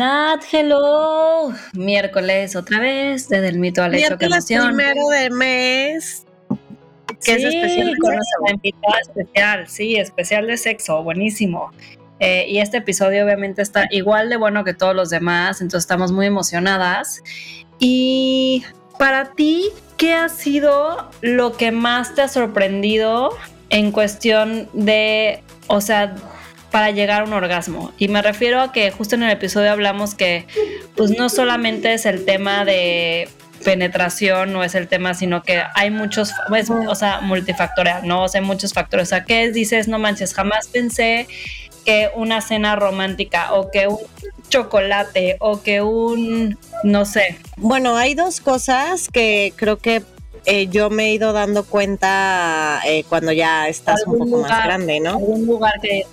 Nat, hello. Miércoles otra vez, desde el mito al hecho que emoción. primero del mes. Que es especial con nuestra invitada especial, sí, especial de sexo, buenísimo. Eh, y este episodio obviamente está igual de bueno que todos los demás, entonces estamos muy emocionadas. Y para ti, ¿qué ha sido lo que más te ha sorprendido en cuestión de, o sea, para llegar a un orgasmo. Y me refiero a que justo en el episodio hablamos que pues no solamente es el tema de penetración, no es el tema, sino que hay muchos, pues, o sea, multifactorial, ¿no? O sea, muchos factores. O sea, ¿qué dices? No manches, jamás pensé que una cena romántica o que un chocolate o que un, no sé. Bueno, hay dos cosas que creo que eh, yo me he ido dando cuenta eh, cuando ya estás un poco más grande, ¿no? Un lugar que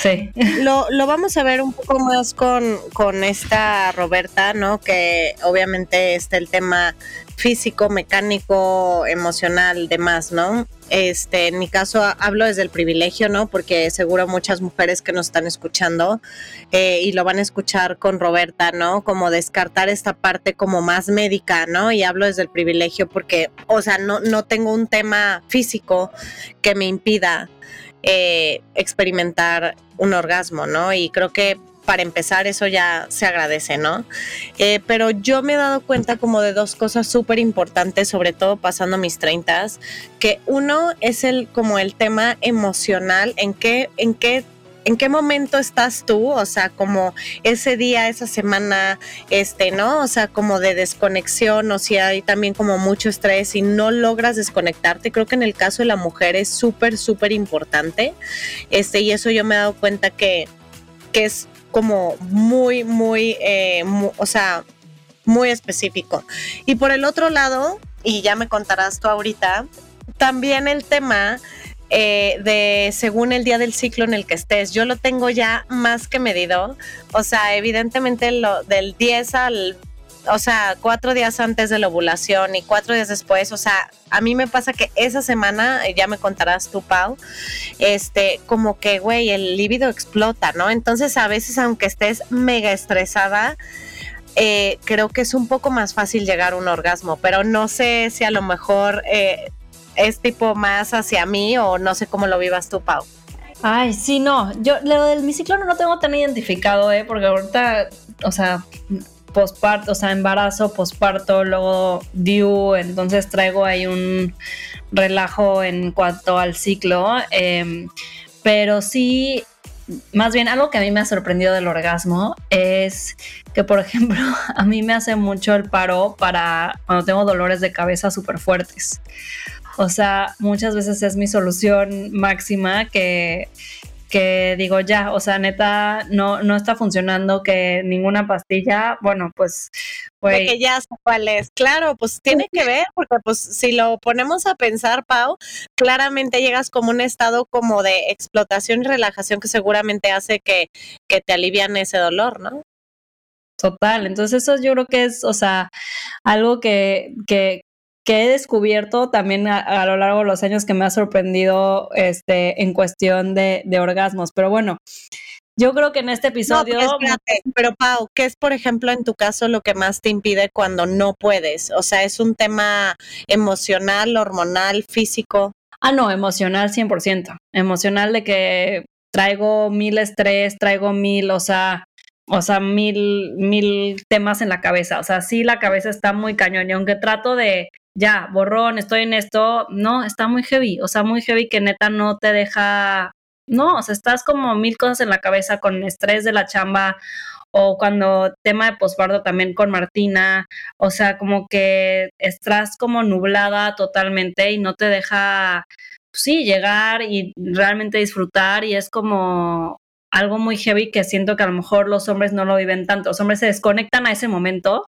Sí. Lo, lo, vamos a ver un poco más con, con esta Roberta, ¿no? Que obviamente está el tema físico, mecánico, emocional, demás, ¿no? Este, en mi caso hablo desde el privilegio, ¿no? Porque seguro muchas mujeres que nos están escuchando eh, y lo van a escuchar con Roberta, ¿no? Como descartar esta parte como más médica, ¿no? Y hablo desde el privilegio porque, o sea, no, no tengo un tema físico que me impida eh, experimentar un orgasmo, ¿no? Y creo que para empezar eso ya se agradece, ¿no? Eh, pero yo me he dado cuenta como de dos cosas súper importantes, sobre todo pasando mis treintas, que uno es el como el tema emocional, en qué, en qué ¿En qué momento estás tú? O sea, como ese día, esa semana, este, ¿no? O sea, como de desconexión, o si hay también como mucho estrés y no logras desconectarte. Creo que en el caso de la mujer es súper, súper importante. Este, y eso yo me he dado cuenta que, que es como muy, muy, eh, o sea, muy específico. Y por el otro lado, y ya me contarás tú ahorita, también el tema eh, de según el día del ciclo en el que estés. Yo lo tengo ya más que medido. O sea, evidentemente lo del 10 al o sea, cuatro días antes de la ovulación y cuatro días después, o sea, a mí me pasa que esa semana, ya me contarás tú, Pau, este, como que, güey, el líbido explota, ¿no? Entonces, a veces, aunque estés mega estresada, eh, creo que es un poco más fácil llegar a un orgasmo, pero no sé si a lo mejor eh, es tipo más hacia mí o no sé cómo lo vivas tú, Pau. Ay, sí, no, yo lo del mi no lo tengo tan identificado, ¿eh? Porque ahorita, o sea, posparto, o sea, embarazo, posparto, luego DIU, entonces traigo ahí un relajo en cuanto al ciclo. Em, pero sí, más bien algo que a mí me ha sorprendido del orgasmo es que, por ejemplo, a mí me hace mucho el paro para cuando tengo dolores de cabeza súper fuertes. O sea, muchas veces es mi solución máxima que que digo ya, o sea, neta, no, no está funcionando que ninguna pastilla, bueno, pues... pues que ya sé cuál es, claro, pues tiene que ver, porque pues si lo ponemos a pensar, Pau, claramente llegas como un estado como de explotación y relajación que seguramente hace que, que te alivian ese dolor, ¿no? Total, entonces eso yo creo que es, o sea, algo que, que, que he descubierto también a, lo largo de los años que me ha sorprendido este, en cuestión de, orgasmos. Pero bueno, yo creo que en este episodio. pero, Pau, ¿qué es, por ejemplo, en tu caso lo que más te impide cuando no puedes? O sea, ¿es un tema emocional, hormonal, físico? Ah, no, emocional 100%. Emocional de que traigo mil estrés, traigo mil, o sea, o sea, mil, mil temas en la cabeza. O sea, sí, la cabeza está muy cañón. Y aunque trato de ya, borrón, estoy en esto, no, está muy heavy, o sea, muy heavy que neta no te deja, no, o sea, estás como mil cosas en la cabeza con estrés de la chamba o cuando tema de posparto también con Martina, o sea, como que estás como nublada totalmente y no te deja, pues sí, llegar y realmente disfrutar y es como algo muy heavy que siento que a lo mejor los hombres no lo viven tanto, los hombres se desconectan a ese momento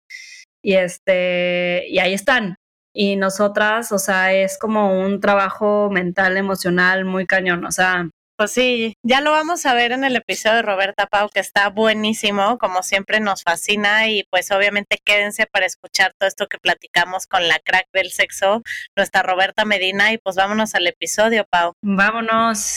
y este y ahí están y nosotras, o sea, es como un trabajo mental, emocional muy cañón, o sea. Pues sí, ya lo vamos a ver en el episodio de Roberta Pau, que está buenísimo, como siempre nos fascina y pues obviamente quédense para escuchar todo esto que platicamos con la crack del sexo, nuestra Roberta Medina y pues vámonos al episodio, Pau. Vámonos.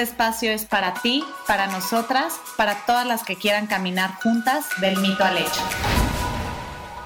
espacio es para ti, para nosotras, para todas las que quieran caminar juntas del mito al hecho.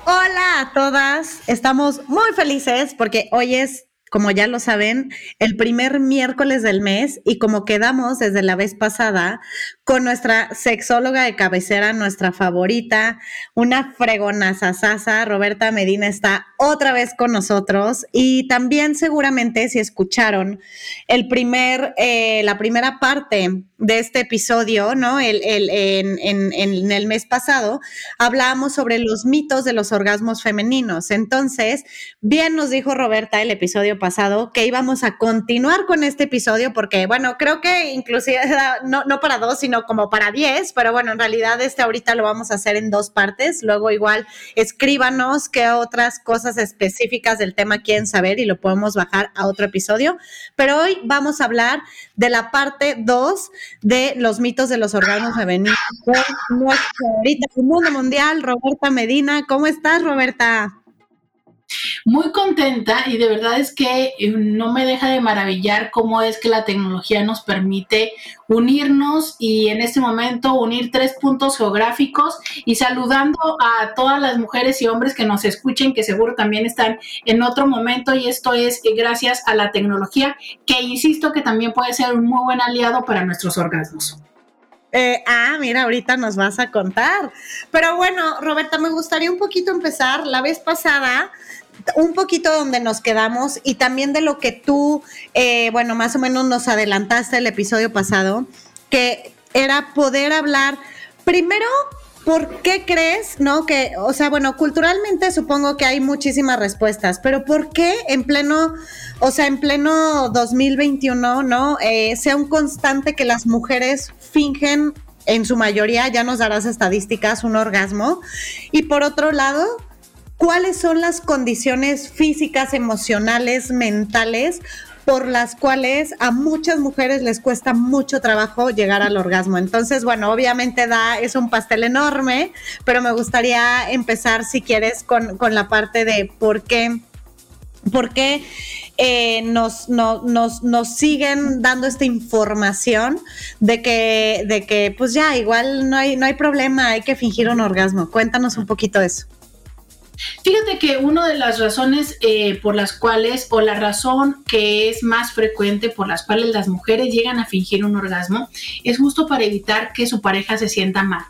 Hola a todas, estamos muy felices porque hoy es como ya lo saben, el primer miércoles del mes y como quedamos desde la vez pasada con nuestra sexóloga de cabecera, nuestra favorita, una fregona sasasa, Roberta Medina está otra vez con nosotros y también seguramente si escucharon el primer, eh, la primera parte de este episodio, ¿no? El, en, en, el mes pasado hablábamos sobre los mitos de los orgasmos femeninos. Entonces, bien nos dijo Roberta el episodio pasado que íbamos a continuar con este episodio porque, bueno, creo que inclusive no, no para dos, sino como para diez, pero bueno, en realidad este ahorita lo vamos a hacer en dos partes. Luego igual escríbanos qué otras cosas específicas del tema quieren saber y lo podemos bajar a otro episodio. Pero hoy vamos a hablar de la parte dos de los mitos de los órganos femeninos con nuestra ahorita el mundo mundial, Roberta Medina. ¿Cómo estás, Roberta? Muy contenta y de verdad es que eh, no me deja de maravillar cómo es que la tecnología nos permite unirnos y en este momento unir tres puntos geográficos y saludando a todas las mujeres y hombres que nos escuchen, que seguro también están en otro momento y esto es gracias a la tecnología que insisto que también puede ser un muy buen aliado para nuestros orgasmos. Eh, ah, mira, ahorita nos vas a contar. Pero bueno, Roberta, me gustaría un poquito empezar. La vez pasada un poquito donde nos quedamos y también de lo que tú, eh, bueno, más o menos nos adelantaste el episodio pasado, que era poder hablar primero ¿Por qué crees, no? Que, o sea, bueno, culturalmente supongo que hay muchísimas respuestas, pero ¿por qué en pleno, o sea, en pleno 2021, no? Eh, sea un constante que las mujeres fingen, en su mayoría, ya nos darás estadísticas, un orgasmo. Y por otro lado, cuáles son las condiciones físicas, emocionales, mentales por las cuales a muchas mujeres les cuesta mucho trabajo llegar al orgasmo. Entonces, bueno, obviamente da, es un pastel enorme, pero me gustaría empezar, si quieres, con, la parte de por qué, por qué eh, nos, nos, nos, siguen dando esta información de que, de que, pues ya, igual no hay, no hay problema, hay que fingir un orgasmo. Cuéntanos un poquito eso. Fíjate que una de las razones eh, por las cuales, o la razón que es más frecuente por las cuales las mujeres llegan a fingir un orgasmo, es justo para evitar que su pareja se sienta mal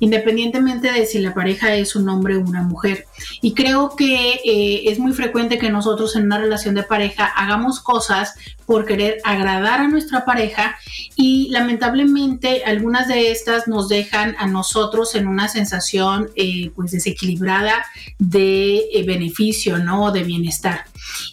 independientemente de si la pareja es un hombre o una mujer. Y creo que eh, es muy frecuente que nosotros en una relación de pareja hagamos cosas por querer agradar a nuestra pareja y lamentablemente algunas de estas nos dejan a nosotros en una sensación eh, pues desequilibrada de eh, beneficio, ¿no? De bienestar.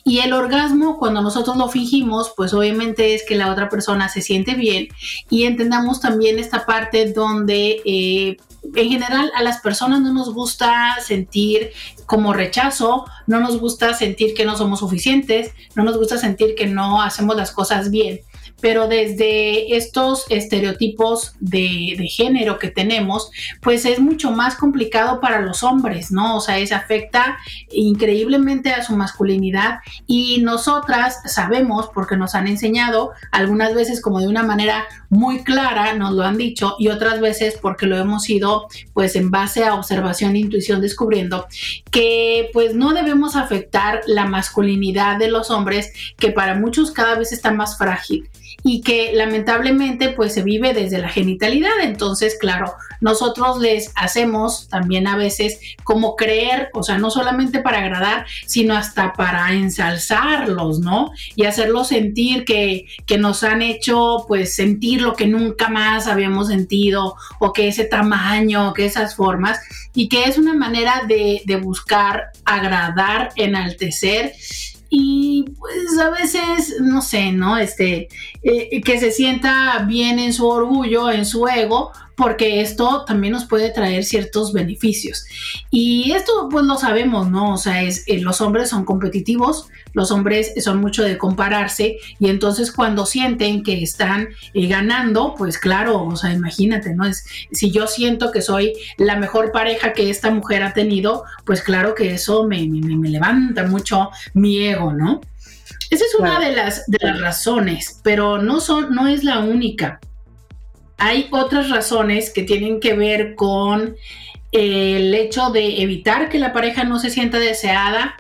Y el orgasmo, cuando nosotros lo fingimos, pues obviamente es que la otra persona se siente bien y entendamos también esta parte donde en general a las personas no nos gusta sentir como rechazo, no nos gusta sentir que no somos suficientes, no nos gusta sentir que no hacemos las cosas bien pero desde estos estereotipos de, género que tenemos, pues es mucho más complicado para los hombres, ¿no? O sea, eso afecta increíblemente a su masculinidad y nosotras sabemos, porque nos han enseñado, algunas veces como de una manera muy clara, nos lo han dicho, y otras veces porque lo hemos ido, pues en base a observación e intuición descubriendo, que pues no debemos afectar la masculinidad de los hombres, que para muchos cada vez está más frágil y que lamentablemente pues se vive desde la genitalidad. Entonces, claro, nosotros les hacemos también a veces como creer, o sea, no solamente para agradar, sino hasta para ensalzarlos, ¿no? Y hacerlos sentir que, que nos han hecho pues sentir lo que nunca más habíamos sentido o que ese tamaño, que esas formas y que es una manera de, de buscar agradar, enaltecer y pues a veces, no sé, ¿no? Este, eh, que se sienta bien en su orgullo, en su ego, porque esto también nos puede traer ciertos beneficios. Y esto pues lo sabemos, ¿no? O sea, es, eh, los hombres son competitivos, los hombres son mucho de compararse y entonces cuando sienten que están eh, ganando, pues claro, o sea, imagínate, ¿no? Es, si yo siento que soy la mejor pareja que esta mujer ha tenido, pues claro que eso me, me, levanta mucho mi ego, ¿no? Esa es una de las, de las razones, pero no, son, no es la única hay otras razones que tienen que ver con el hecho de evitar que la pareja no se sienta deseada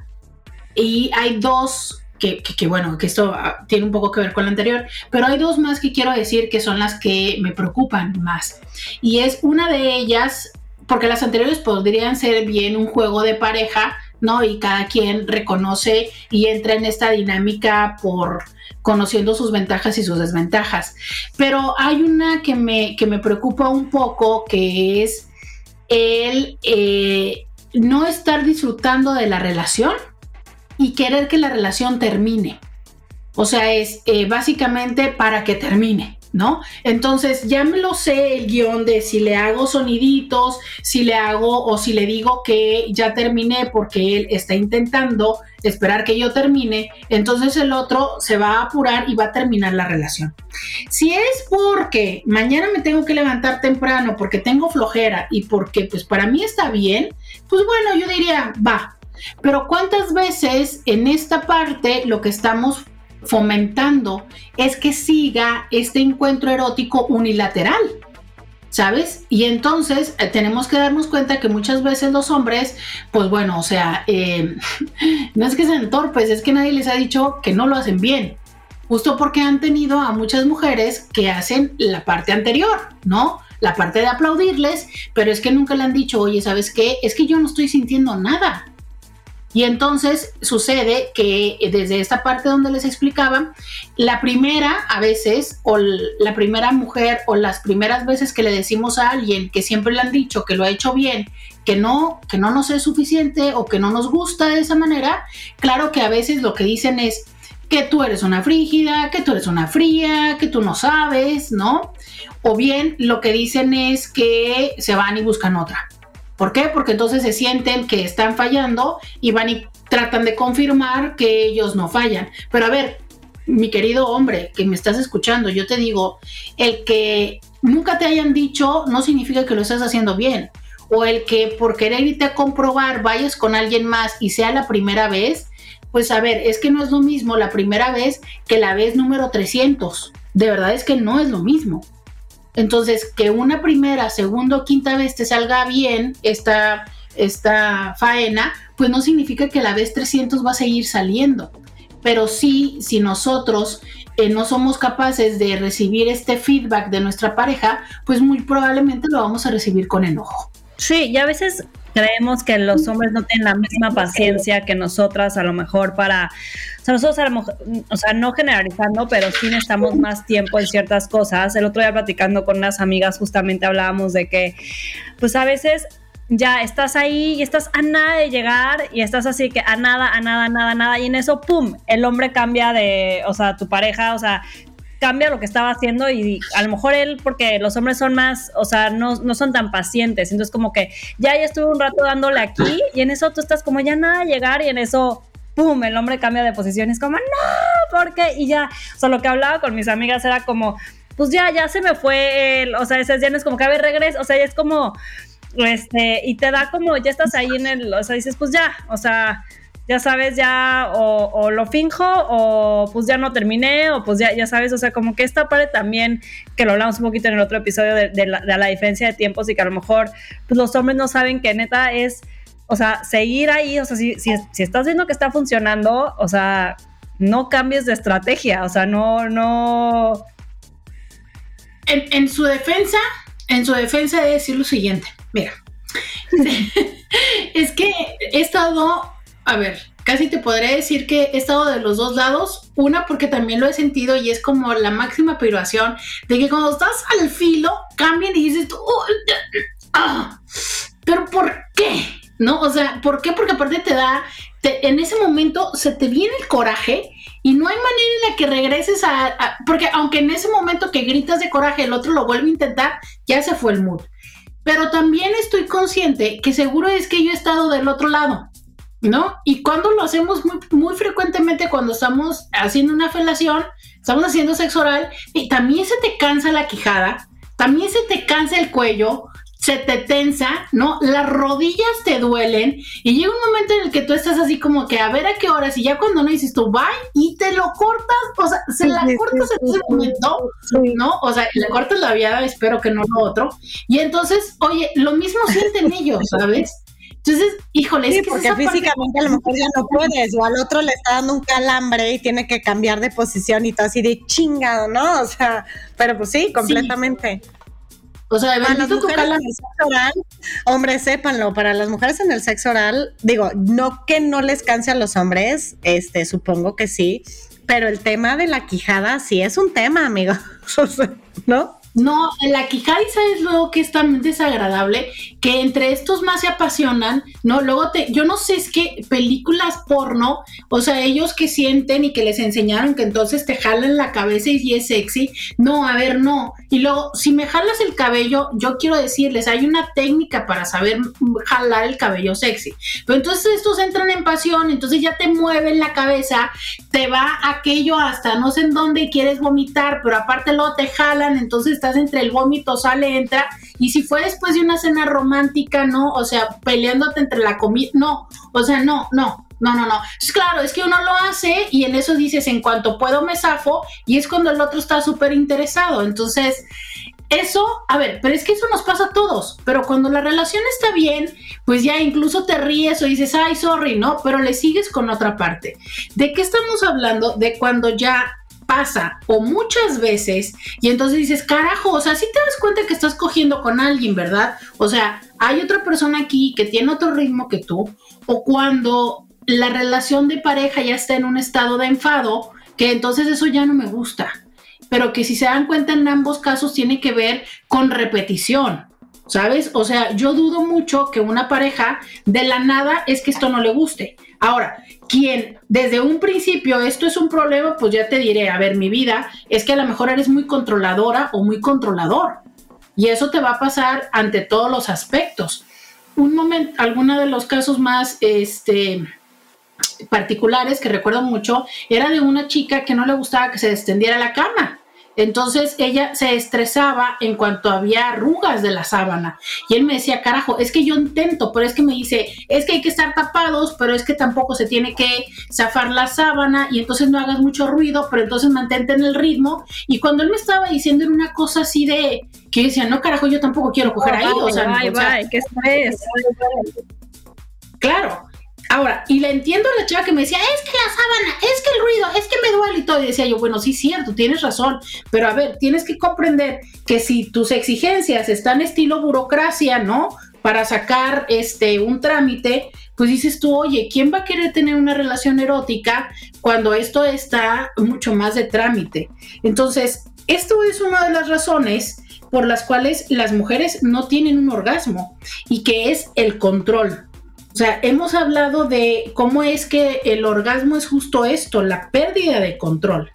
y hay dos que, bueno, que esto ah, tiene un poco que ver con lo anterior, pero hay dos más que quiero decir que son las que me preocupan más. Y es una de ellas, porque las anteriores podrían ser bien un juego de pareja, ¿no? Y cada quien reconoce y entra en esta dinámica por conociendo sus ventajas y sus desventajas. Pero hay una que me, que me preocupa un poco, que es el eh, no estar disfrutando de la relación y querer que la relación termine. O sea, es eh, básicamente para que termine. ¿No? Entonces ya me lo sé el guion de si le hago soniditos, si le hago o si le digo que ya terminé porque él está intentando esperar que yo termine, entonces el otro se va a apurar y va a terminar la relación. Si es porque mañana me tengo que levantar temprano porque tengo flojera y porque pues para mí está bien, pues bueno, yo diría, va. Pero ¿cuántas veces en esta parte lo que estamos fomentando es que siga este encuentro erótico unilateral. ¿Sabes? Y entonces eh, tenemos que darnos cuenta que muchas veces los hombres, pues bueno, o sea, eh, no es que sean torpes, es que nadie les ha dicho que no lo hacen bien. Justo porque han tenido a muchas mujeres que hacen la parte anterior, ¿no? La parte de aplaudirles, pero es que nunca le han dicho, oye, ¿sabes qué? Es que yo no estoy sintiendo nada. Y entonces sucede que desde esta parte donde les explicaba, la primera a veces, o la primera mujer, o las primeras veces que le decimos a alguien que siempre le han dicho que lo ha hecho bien, que no, que no nos es suficiente o que no nos gusta de esa manera, claro que a veces lo que dicen es que tú eres una frígida, que tú eres una fría, que tú no sabes, ¿no? O bien lo que dicen es que se van y buscan otra. ¿Por qué? Porque entonces se sienten que están fallando y van y tratan de confirmar que ellos no fallan. Pero a ver, mi querido hombre que me estás escuchando, yo te digo, el que nunca te hayan dicho no significa que lo estás haciendo bien. O el que por querer irte a comprobar vayas con alguien más y sea la primera vez, pues a ver, es que no es lo mismo la primera vez que la vez número 300. De verdad es que no es lo mismo. Entonces, que una primera, segunda o quinta vez te salga bien esta, esta faena, pues no significa que la vez 300 va a seguir saliendo. Pero sí, si nosotros eh, no somos capaces de recibir este feedback de nuestra pareja, pues muy probablemente lo vamos a recibir con enojo. Sí, y a veces creemos que los hombres no tienen la misma paciencia que nosotras, a lo mejor para, o sea, nosotros a lo mejor, o sea, no generalizando, pero sí necesitamos más tiempo en ciertas cosas. El otro día platicando con unas amigas justamente hablábamos de que, pues a veces ya estás ahí y estás a nada de llegar y estás así que a nada, a nada, a nada, a nada y en eso, ¡pum!, el hombre cambia de, o sea, tu pareja, o sea, cambia lo que estaba haciendo y a lo mejor él, porque los hombres son más, o sea, no, no son tan pacientes, entonces como que ya, ya estuve un rato dándole aquí y en eso tú estás como ya nada llegar y en eso ¡pum! El hombre cambia de posición es como, no, ¿por qué? Y ya, o sea, lo que hablaba con mis amigas era como, pues ya, ya se me fue, el, o sea, ese ya no es como que, a ver, regreso, o sea, ya es como, este, y te da como, ya estás ahí en el, o sea, dices, pues ya, o sea, ya sabes, ya o, lo finjo o pues ya no terminé o pues ya, ya sabes, o sea, como que esta parte también, que lo hablamos un poquito en el otro episodio de, la, diferencia de tiempos y que a lo mejor pues los hombres no saben que neta es, o sea, seguir ahí, o sea, si, si, estás viendo que está funcionando, o sea, no cambies de estrategia, o sea, no, no... En, en su defensa, en su defensa de decir lo siguiente, mira, es que he estado a ver, casi te podría decir que he estado de los dos lados. Una, porque también lo he sentido y es como la máxima privación de que cuando estás al filo, cambian y dices, ah, pero ¿por qué? ¿No? O sea, ¿por qué? Porque aparte te da en ese momento se te viene el coraje y no hay manera en la que regreses a, porque aunque en ese momento que gritas de coraje el otro lo vuelve a intentar, ya se fue el mood. Pero también estoy consciente que seguro es que yo he estado del otro lado, ¿no? Y cuando lo hacemos muy, muy frecuentemente cuando estamos haciendo una felación, estamos haciendo sexo oral y también se te cansa la quijada, también se te cansa el cuello, se te tensa, ¿no? Las rodillas te duelen y llega un momento en el que tú estás así como que a ver a qué horas y ya cuando no dices tú, bye, y te lo cortas, o sea, se la cortas en ese momento, ¿no? O sea, le cortas la viada, espero que no lo otro. Y entonces, oye, lo mismo sienten ellos, ¿sabes? Entonces, híjole, sí, porque físicamente a lo mejor ya no puedes, o al otro le está dando un calambre y tiene que cambiar de posición y todo así de chingado, ¿no? O sea, pero pues sí, completamente. O sea, para las mujeres en el sexo oral, hombres, sépanlo, para las mujeres en el sexo oral, digo, no que no les canse a los hombres, este, supongo que sí, pero el tema de la quijada sí es un tema, amigo, ¿no? No, la quijada, ¿sabes luego que es tan desagradable? Que entre estos más se apasionan, ¿no? Luego te, yo no sé, es que películas porno, o sea, ellos que sienten y que les enseñaron que entonces te jalan la cabeza y es sexy. No, a ver, no. Y luego, si me jalas el cabello, yo quiero decirles, hay una técnica para saber jalar el cabello sexy. Pero entonces estos entran en pasión, entonces ya te mueven la cabeza, te va aquello hasta no sé en dónde quieres vomitar, pero aparte luego te jalan, entonces entre el vómito, sale, entra. Y si fue después de una cena romántica, ¿no? O sea, peleándote entre la comida, no, o sea, no, no, no, no, no. Es claro, es que uno lo hace y en eso dices, en cuanto puedo me zafo y es cuando el otro está súper interesado. Entonces, eso, a ver, pero es que eso nos pasa a todos, pero cuando la relación está bien, pues ya incluso te ríes o dices, ay, sorry, ¿no? Pero le sigues con otra parte. ¿De qué estamos hablando? De cuando ya pasa o muchas veces y entonces dices, carajo, o sea, si te das cuenta que estás cogiendo con alguien, ¿verdad? O sea, hay otra persona aquí que tiene otro ritmo que tú o cuando la relación de pareja ya está en un estado de enfado, que entonces eso ya no me gusta. Pero que si se dan cuenta en ambos casos tiene que ver con repetición. ¿Sabes? O sea, yo dudo mucho que una pareja de la nada es que esto no le guste. Ahora, quien desde un principio esto es un problema, pues ya te diré, a ver, mi vida es que a lo mejor eres muy controladora o muy controlador. Y eso te va a pasar ante todos los aspectos. Un momento, alguno de los casos más este, particulares que recuerdo mucho era de una chica que no le gustaba que se extendiera la cama. Entonces ella se estresaba en cuanto había arrugas de la sábana. Y él me decía, carajo, es que yo intento, pero es que me dice, es que hay que estar tapados, pero es que tampoco se tiene que zafar la sábana y entonces no hagas mucho ruido, pero entonces mantente en el ritmo. Y cuando él me estaba diciendo en una cosa así de, que decía, no, carajo, yo tampoco quiero coger ahí. o sea, ¿qué estrés? Claro, Ahora, y le entiendo a la chica que me decía, es que la sábana, es que el ruido, es que me duele y todo. Y decía yo, bueno, sí, cierto, tienes razón, pero a ver, tienes que comprender que si tus exigencias están estilo burocracia, ¿no? Para sacar este un trámite, pues dices tú, oye, ¿quién va a querer tener una relación erótica cuando esto está mucho más de trámite? Entonces, esto es una de las razones por las cuales las mujeres no tienen un orgasmo y que es el control. O sea, hemos hablado de cómo es que el orgasmo es justo esto, la pérdida de control.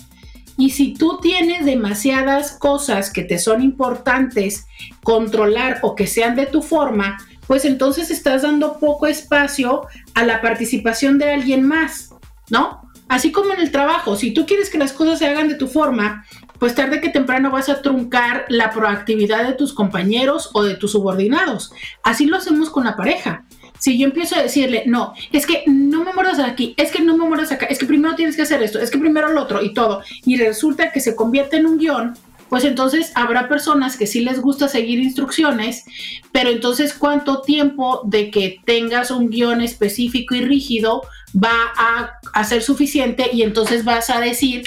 Y si tú tienes demasiadas cosas que te son importantes controlar o que sean de tu forma, pues entonces estás dando poco espacio a la participación de alguien más, ¿no? Así como en el trabajo, si tú quieres que las cosas se hagan de tu forma, pues tarde que temprano vas a truncar la proactividad de tus compañeros o de tus subordinados. Así lo hacemos con la pareja si yo empiezo a decirle, no, es que no me muerdas aquí, es que no me muerdas acá, es que primero tienes que hacer esto, es que primero lo otro y todo, y resulta que se convierte en un guion, pues entonces habrá personas que sí les gusta seguir instrucciones, pero entonces cuánto tiempo de que tengas un guion específico y rígido va a, a ser suficiente y entonces vas a decir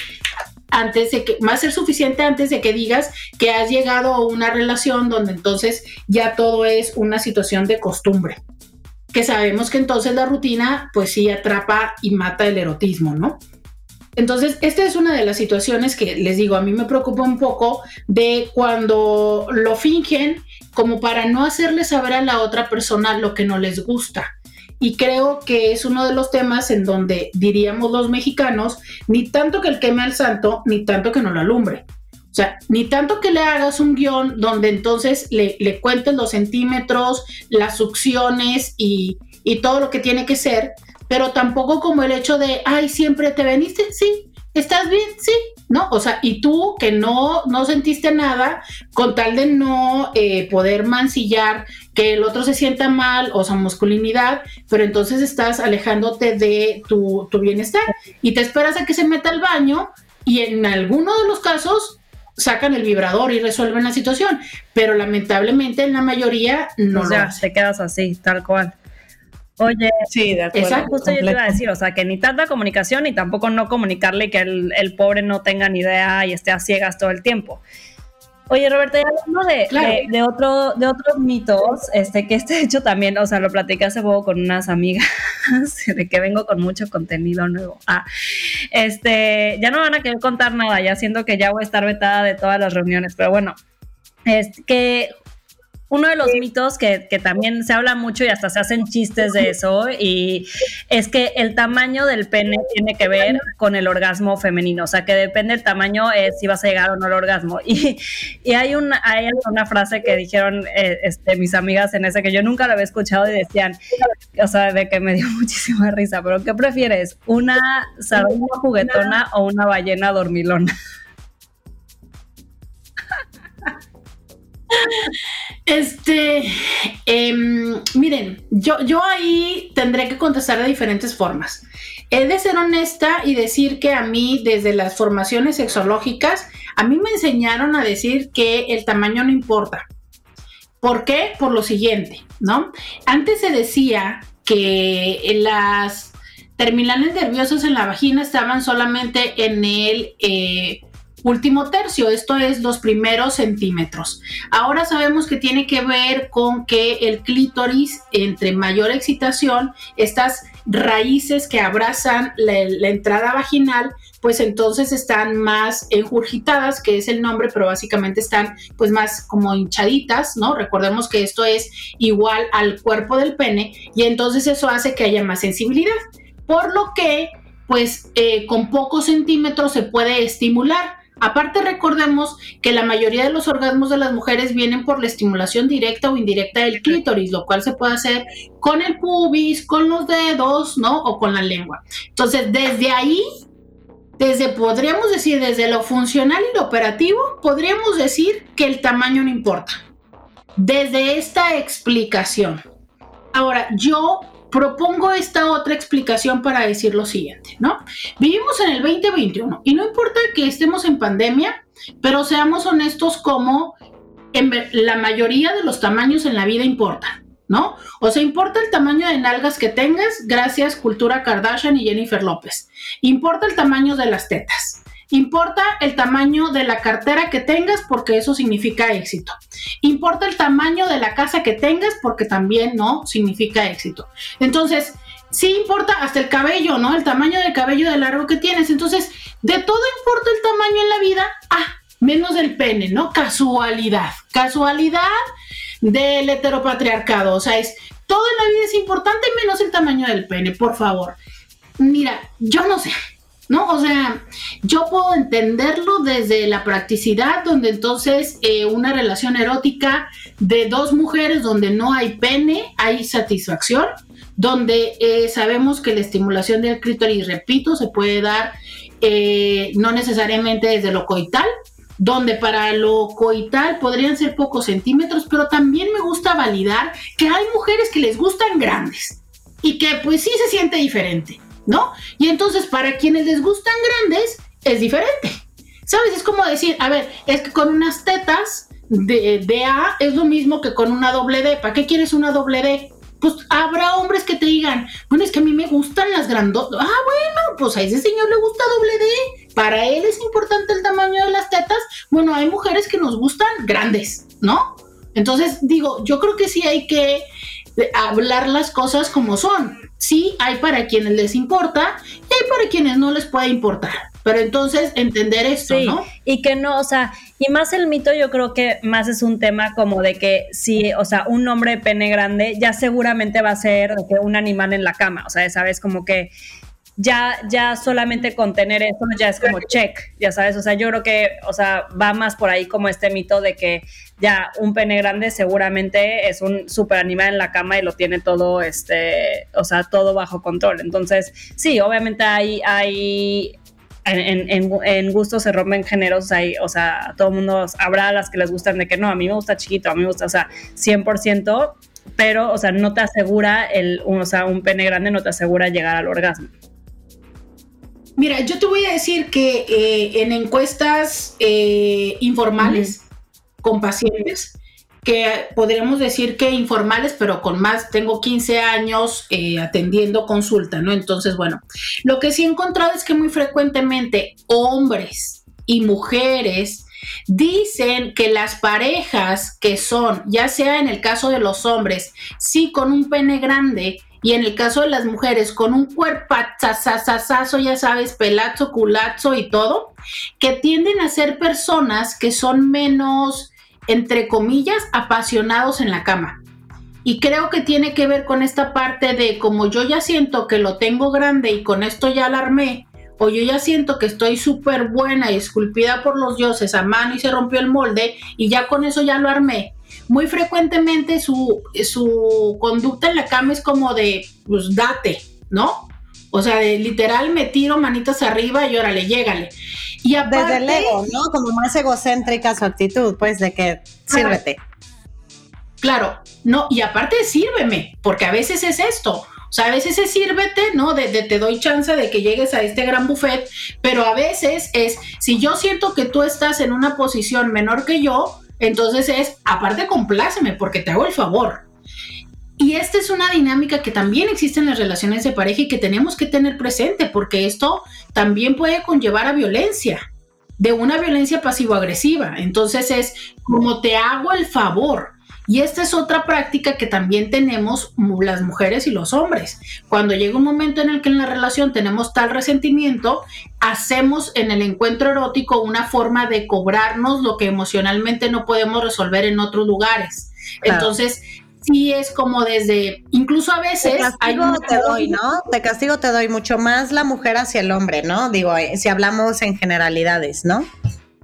antes de que, va a ser suficiente antes de que digas que has llegado a una relación donde entonces ya todo es una situación de costumbre que sabemos que entonces la rutina pues sí atrapa y mata el erotismo, ¿no? Entonces, esta es una de las situaciones que les digo, a mí me preocupa un poco de cuando lo fingen como para no hacerle saber a la otra persona lo que no les gusta. y creo que es uno de los temas en donde diríamos los mexicanos, ni tanto que el queme al santo, ni tanto que no lo alumbre. O sea, ni tanto que le hagas un guion donde entonces le, le cuentes los centímetros, las succiones y, y todo lo que tiene que ser, pero tampoco como el hecho de, ay, siempre te veniste, sí, ¿estás bien? Sí, ¿no? O sea, y tú que no, no sentiste nada, con tal de no eh, poder mancillar que el otro se sienta mal, o sea, masculinidad, pero entonces estás alejándote de tu, tu bienestar y te esperas a que se meta al baño y en alguno de los casos sacan el vibrador y resuelven la situación, pero lamentablemente en la mayoría no o sea, te quedas así, tal cual. Oye, sí, de acuerdo. Exacto, justo yo te iba a decir, o sea, que ni tanta comunicación ni tampoco no comunicarle que el, el, pobre no tenga ni idea y esté a ciegas todo el tiempo. Oye, Roberto, ya hablando de, de, de, otro, de otros mitos, este, que este hecho también, o sea, lo platicé hace poco con unas amigas, de que vengo con mucho contenido nuevo. Ah, este, ya no van a querer contar nada, ya siento que ya voy a estar vetada de todas las reuniones, pero bueno, es que uno de los mitos que, que, también se habla mucho y hasta se hacen chistes de eso, y es que el tamaño del pene tiene que ver con el orgasmo femenino, o sea, que depende del tamaño es si vas a llegar o no al orgasmo. Y, y hay, una, hay una frase que dijeron eh, este, mis amigas en ese que yo nunca lo había escuchado y decían, o sea, de que me dio muchísima risa, pero ¿qué prefieres? ¿Una sardina juguetona o una ballena dormilona? Este, eh, miren, yo, yo ahí tendré que contestar de diferentes formas. He de ser honesta y decir que a mí, desde las formaciones sexológicas, a mí me enseñaron a decir que el tamaño no importa. ¿Por qué? Por lo siguiente, ¿no? Antes se decía que las terminales nerviosas en la vagina estaban solamente en el eh, último tercio, esto es los primeros centímetros. Ahora sabemos que tiene que ver con que el clítoris, entre mayor excitación, estas raíces que abrazan la, entrada vaginal, pues entonces están más enjurgitadas, que es el nombre, pero básicamente están pues más como hinchaditas, ¿no? Recordemos que esto es igual al cuerpo del pene y entonces eso hace que haya más sensibilidad, por lo que pues eh, con pocos centímetros se puede estimular. Aparte recordemos que la mayoría de los orgasmos de las mujeres vienen por la estimulación directa o indirecta del clítoris, lo cual se puede hacer con el pubis, con los dedos, ¿no? O con la lengua. Entonces, desde ahí, desde, podríamos decir, desde lo funcional y lo operativo, podríamos decir que el tamaño no importa. Desde esta explicación. Ahora, yo propongo esta otra explicación para decir lo siguiente, ¿no? Vivimos en el 2021 y no importa que estemos en pandemia, pero seamos honestos como en la mayoría de los tamaños en la vida importan, ¿no? O sea, importa el tamaño de nalgas que tengas, gracias cultura Kardashian y Jennifer López. Importa el tamaño de las tetas. Importa el tamaño de la cartera que tengas porque eso significa éxito. Importa el tamaño de la casa que tengas porque también no significa éxito. Entonces, sí importa hasta el cabello, ¿no? El tamaño del cabello de largo que tienes. Entonces, de todo importa el tamaño en la vida, ah, menos el pene, ¿no? Casualidad. Casualidad del heteropatriarcado. O sea, es todo en la vida es importante menos el tamaño del pene, por favor. Mira, yo no sé. ¿No? O sea, yo puedo entenderlo desde la practicidad, donde entonces eh, una relación erótica de dos mujeres donde no hay pene, hay satisfacción, donde eh, sabemos que la estimulación del clítoris, repito, se puede dar eh, no necesariamente desde lo coital, donde para lo coital podrían ser pocos centímetros, pero también me gusta validar que hay mujeres que les gustan grandes y que pues sí se siente diferente. ¿No? Y entonces para quienes les gustan grandes es diferente. ¿Sabes? Es como decir, a ver, es que con unas tetas de, A es lo mismo que con una doble D. ¿Para qué quieres una doble D? Pues habrá hombres que te digan, bueno, es que a mí me gustan las grandes. Ah, bueno, pues a ese señor le gusta doble D. Para él es importante el tamaño de las tetas. Bueno, hay mujeres que nos gustan grandes, ¿no? Entonces, digo, yo creo que sí hay que hablar las cosas como son. Sí, hay para quienes les importa y hay para quienes no les puede importar. Pero entonces entender esto, sí, ¿no? Y que no, o sea, y más el mito yo creo que más es un tema como de que si, o sea, un hombre de pene grande ya seguramente va a ser que un animal en la cama, o sea, sabes, como que ya, ya solamente con tener eso ya es como check, ya sabes, o sea, yo creo que, o sea, va más por ahí como este mito de que ya un pene grande seguramente es un super animal en la cama y lo tiene todo, este, o sea, todo bajo control. Entonces, sí, obviamente hay, hay, en, en, en, gustos se rompen géneros, hay, o sea, todo el mundo, habrá las que les gustan de que no, a mí me gusta chiquito, a mí me gusta, o sea, 100%, pero, o sea, no te asegura, el, o sea, un pene grande no te asegura llegar al orgasmo. Mira, yo te voy a decir que eh, en encuestas eh, informales con pacientes, que podríamos decir que informales, pero con más, tengo 15 años eh, atendiendo consulta, ¿no? Entonces, bueno, lo que sí he encontrado es que muy frecuentemente hombres y mujeres dicen que las parejas que son, ya sea en el caso de los hombres, sí con un pene grande, y en el caso de las mujeres, con un cuerpo ya sabes, pelazo, culazo y todo, que tienden a ser personas que son menos, entre comillas, apasionados en la cama. Y creo que tiene que ver con esta parte de como yo ya siento que lo tengo grande y con esto ya alarmé, o yo ya siento que estoy súper buena y esculpida por los dioses a mano y se rompió el molde y ya con eso ya lo armé, muy frecuentemente su, su conducta en la cama es como de, pues date, ¿no? O sea, de, literal me tiro manitas arriba y órale, llégale. Y aparte, Desde el ego, ¿no? Como más egocéntrica su actitud, pues de que sírvete. Claro, no, y aparte sírveme, porque a veces es esto. O sea, a veces es sírvete, ¿no? De, de, te doy chance de que llegues a este gran buffet, pero a veces es, si yo siento que tú estás en una posición menor que yo, entonces es, aparte compláceme porque te hago el favor. Y esta es una dinámica que también existe en las relaciones de pareja y que tenemos que tener presente porque esto también puede conllevar a violencia, de una violencia pasivo-agresiva. Entonces es como te hago el favor. Y esta es otra práctica que también tenemos las mujeres y los hombres. Cuando llega un momento en el que en la relación tenemos tal resentimiento, hacemos en el encuentro erótico una forma de cobrarnos lo que emocionalmente no podemos resolver en otros lugares. Entonces, sí es como desde, incluso a veces... Te castigo te doy, ¿no? Te castigo te doy mucho más la mujer hacia el hombre, ¿no? Digo, eh, si hablamos en generalidades, ¿no?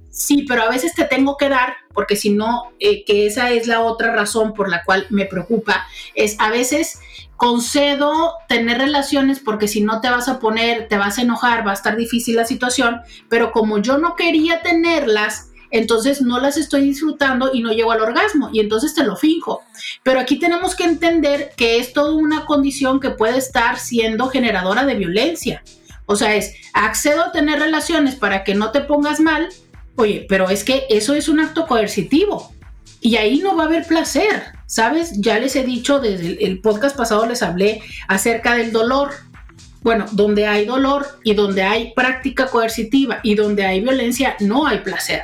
Sí, pero a veces te tengo que dar, porque si no, eh, que esa es la otra razón por la cual me preocupa, es a veces concedo tener relaciones porque si no te vas a poner, te vas a enojar, va a estar difícil la situación, pero como yo no quería tenerlas, entonces no las estoy disfrutando y no llego al orgasmo y entonces te lo finjo. Pero aquí tenemos que entender que es toda una condición que puede estar siendo generadora de violencia. O sea, es accedo a tener relaciones para que no te pongas mal, Oye, pero es que eso es un acto coercitivo y ahí no va a haber placer, ¿sabes? Ya les he dicho, desde el podcast pasado les hablé acerca del dolor. Bueno, donde hay dolor y donde hay práctica coercitiva y donde hay violencia, no hay placer.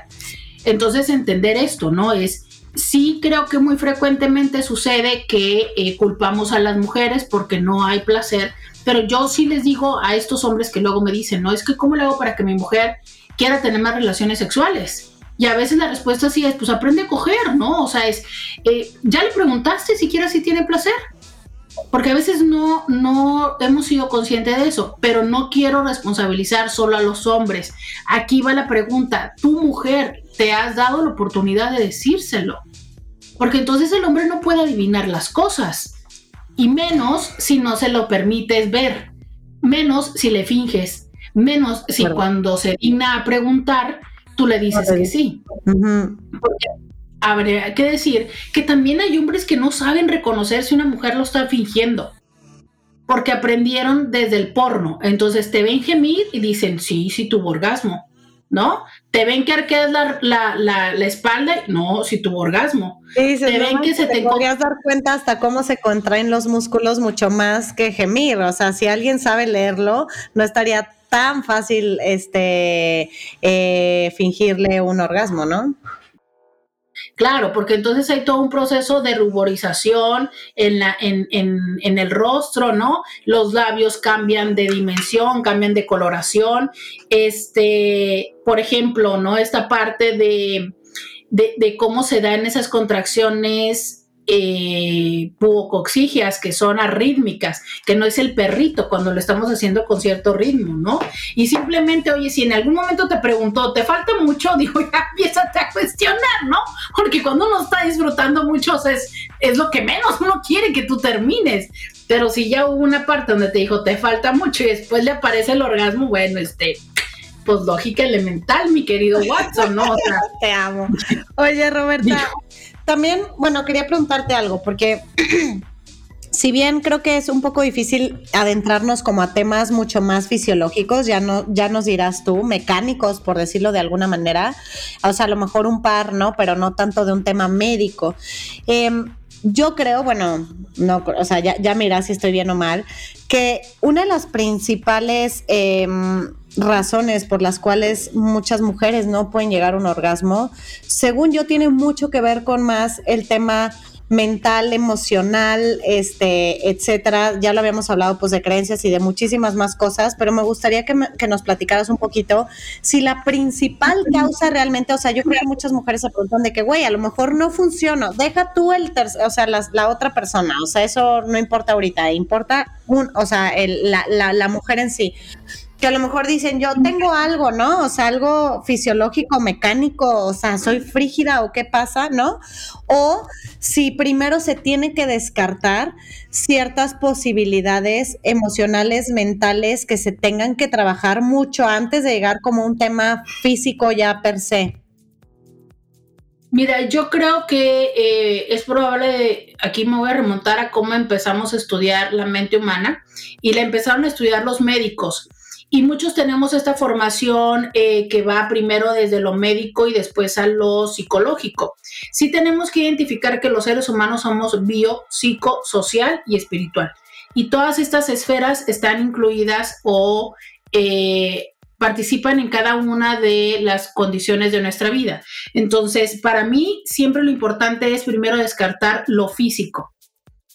Entonces, entender esto, ¿no? Es, sí creo que muy frecuentemente sucede que eh, culpamos a las mujeres porque no hay placer, pero yo sí les digo a estos hombres que luego me dicen, no, es que cómo le hago para que mi mujer quiera tener más relaciones sexuales. Y a veces la respuesta sí es, pues aprende a coger, ¿no? O sea, es, eh, ¿ya le preguntaste siquiera si tiene placer? Porque a veces no, no hemos sido conscientes de eso, pero no quiero responsabilizar solo a los hombres. Aquí va la pregunta, ¿tu mujer te has dado la oportunidad de decírselo? Porque entonces el hombre no puede adivinar las cosas, y menos si no se lo permites ver, menos si le finges menos si cuando se digna a preguntar, tú le dices que sí. Habría que decir que también hay hombres que no saben reconocer si una mujer lo está fingiendo, porque aprendieron desde el porno. Entonces te ven gemir y dicen, sí, sí tuvo orgasmo. ¿no? Te ven que arqueas la, la, la, espalda, no, si tuvo orgasmo. te ven que se te, podrías dar cuenta hasta cómo se contraen los músculos mucho más que gemir. O sea, si alguien sabe leerlo, no estaría tan fácil este, eh, fingirle un orgasmo, ¿no? Claro, porque entonces hay todo un proceso de ruborización en, la, en, en, en, el rostro, ¿no? Los labios cambian de dimensión, cambian de coloración. Este, por ejemplo, ¿no? Esta parte de, de, de cómo se dan esas contracciones eh, que son arrítmicas, que no es el perrito cuando lo estamos haciendo con cierto ritmo, ¿no? Y simplemente, oye, si en algún momento te preguntó, ¿te falta mucho? Digo, ya empieza a cuestionar, ¿no? Porque cuando uno está disfrutando mucho, es, es lo que menos uno quiere que tú termines. Pero si ya hubo una parte donde te dijo, te falta mucho y después le aparece el orgasmo, bueno, este, pues lógica elemental, mi querido Watson, ¿no? O sea, te amo. Oye, Roberta, también, bueno, quería preguntarte algo, porque si bien creo que es un poco difícil adentrarnos como a temas mucho más fisiológicos, ya no, ya nos dirás tú, mecánicos, por decirlo de alguna manera, o sea, a lo mejor un par, ¿no? Pero no tanto de un tema médico. Em, yo creo, bueno, no, o sea, ya, ya si estoy bien o mal, que una de las principales em, razones por las cuales muchas mujeres no pueden llegar a un orgasmo, según yo, tiene mucho que ver con más el tema mental, emocional, este, etcétera. Ya lo habíamos hablado pues de creencias y de muchísimas más cosas, pero me gustaría que, nos platicaras un poquito si la principal causa realmente, o sea, yo creo que muchas mujeres se preguntan de que, güey, a lo mejor no funciona, deja tú el tercer, o sea, la, otra persona, o sea, eso no importa ahorita, importa un, o sea, la, la, la mujer en sí que a lo mejor dicen, yo tengo algo, ¿no? O sea, algo fisiológico, mecánico, o sea, soy frígida o qué pasa, ¿no? O si primero se tiene que descartar ciertas posibilidades emocionales, mentales, que se tengan que trabajar mucho antes de llegar como un tema físico ya per se. Mira, yo creo que eh, es probable, aquí me voy a remontar a cómo empezamos a estudiar la mente humana y la empezaron a estudiar los médicos. Y muchos tenemos esta formación eh, que va primero desde lo médico y después a lo psicológico. Sí tenemos que identificar que los seres humanos somos bio, psico, social y espiritual. Y todas estas esferas están incluidas o eh, participan en cada una de las condiciones de nuestra vida. Entonces, para mí, siempre lo importante es primero descartar lo físico